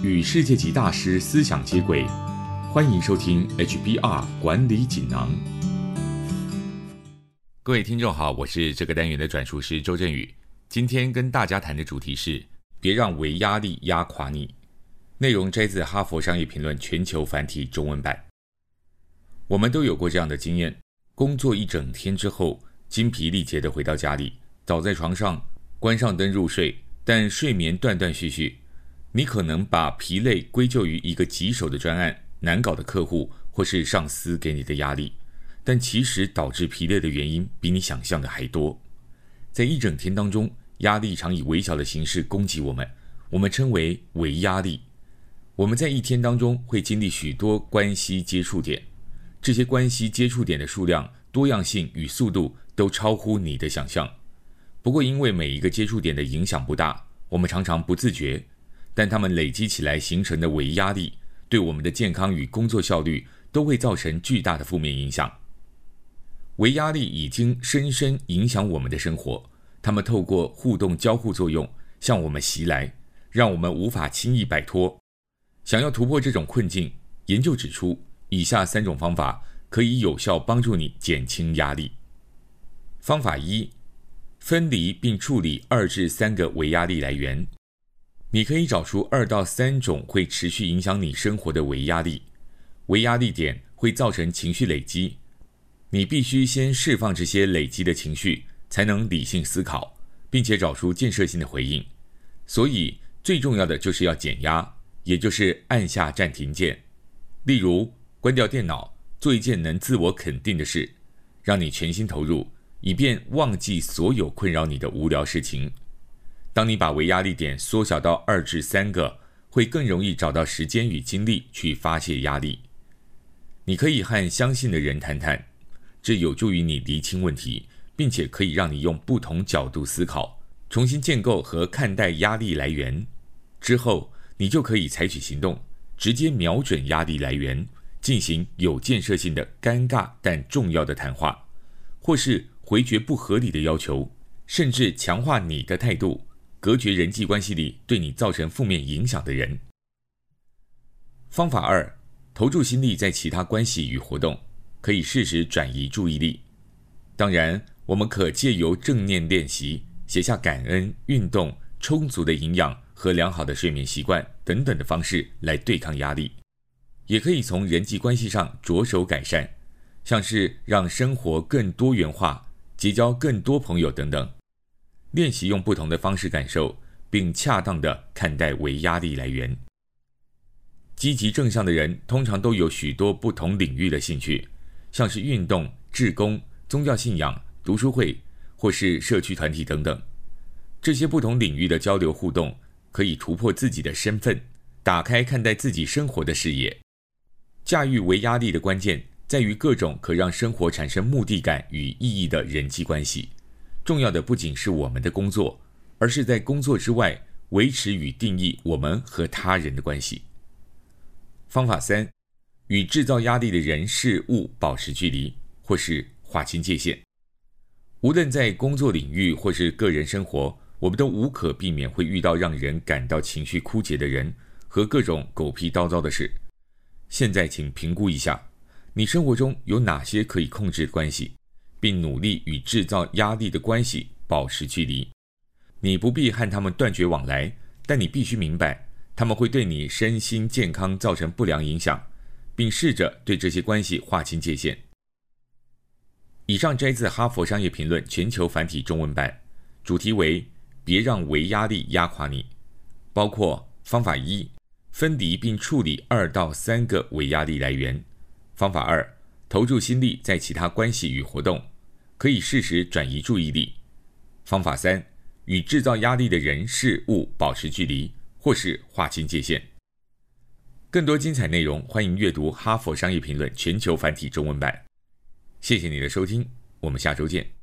与世界级大师思想接轨，欢迎收听 HBR 管理锦囊。各位听众好，我是这个单元的转述师周振宇。今天跟大家谈的主题是：别让微压力压垮你。内容摘自《哈佛商业评论》全球繁体中文版。我们都有过这样的经验：工作一整天之后，精疲力竭的回到家里，倒在床上，关上灯入睡，但睡眠断断续续。你可能把疲累归咎于一个棘手的专案、难搞的客户，或是上司给你的压力，但其实导致疲累的原因比你想象的还多。在一整天当中，压力常以微小的形式攻击我们，我们称为微压力。我们在一天当中会经历许多关系接触点。这些关系接触点的数量、多样性与速度都超乎你的想象。不过，因为每一个接触点的影响不大，我们常常不自觉，但它们累积起来形成的微压力，对我们的健康与工作效率都会造成巨大的负面影响。微压力已经深深影响我们的生活，它们透过互动交互作用向我们袭来，让我们无法轻易摆脱。想要突破这种困境，研究指出。以下三种方法可以有效帮助你减轻压力。方法一：分离并处理二至三个微压力来源。你可以找出二到三种会持续影响你生活的微压力。微压力点会造成情绪累积，你必须先释放这些累积的情绪，才能理性思考，并且找出建设性的回应。所以，最重要的就是要减压，也就是按下暂停键。例如，关掉电脑，做一件能自我肯定的事，让你全心投入，以便忘记所有困扰你的无聊事情。当你把为压力点缩小到二至三个，会更容易找到时间与精力去发泄压力。你可以和相信的人谈谈，这有助于你厘清问题，并且可以让你用不同角度思考，重新建构和看待压力来源。之后，你就可以采取行动，直接瞄准压力来源。进行有建设性的尴尬但重要的谈话，或是回绝不合理的要求，甚至强化你的态度，隔绝人际关系里对你造成负面影响的人。方法二：投注心力在其他关系与活动，可以适时转移注意力。当然，我们可借由正念练习、写下感恩、运动、充足的营养和良好的睡眠习惯等等的方式来对抗压力。也可以从人际关系上着手改善，像是让生活更多元化、结交更多朋友等等。练习用不同的方式感受，并恰当的看待为压力来源。积极正向的人通常都有许多不同领域的兴趣，像是运动、志工、宗教信仰、读书会或是社区团体等等。这些不同领域的交流互动，可以突破自己的身份，打开看待自己生活的视野。驾驭为压力的关键在于各种可让生活产生目的感与意义的人际关系。重要的不仅是我们的工作，而是在工作之外维持与定义我们和他人的关系。方法三：与制造压力的人事物保持距离，或是划清界限。无论在工作领域或是个人生活，我们都无可避免会遇到让人感到情绪枯竭的人和各种狗屁叨叨的事。现在，请评估一下，你生活中有哪些可以控制的关系，并努力与制造压力的关系保持距离。你不必和他们断绝往来，但你必须明白，他们会对你身心健康造成不良影响，并试着对这些关系划清界限。以上摘自《哈佛商业评论》全球繁体中文版，主题为“别让微压力压垮你”，包括方法一。分离并处理二到三个微压力来源。方法二：投注心力在其他关系与活动，可以适时转移注意力。方法三：与制造压力的人事物保持距离，或是划清界限。更多精彩内容，欢迎阅读《哈佛商业评论》全球繁体中文版。谢谢你的收听，我们下周见。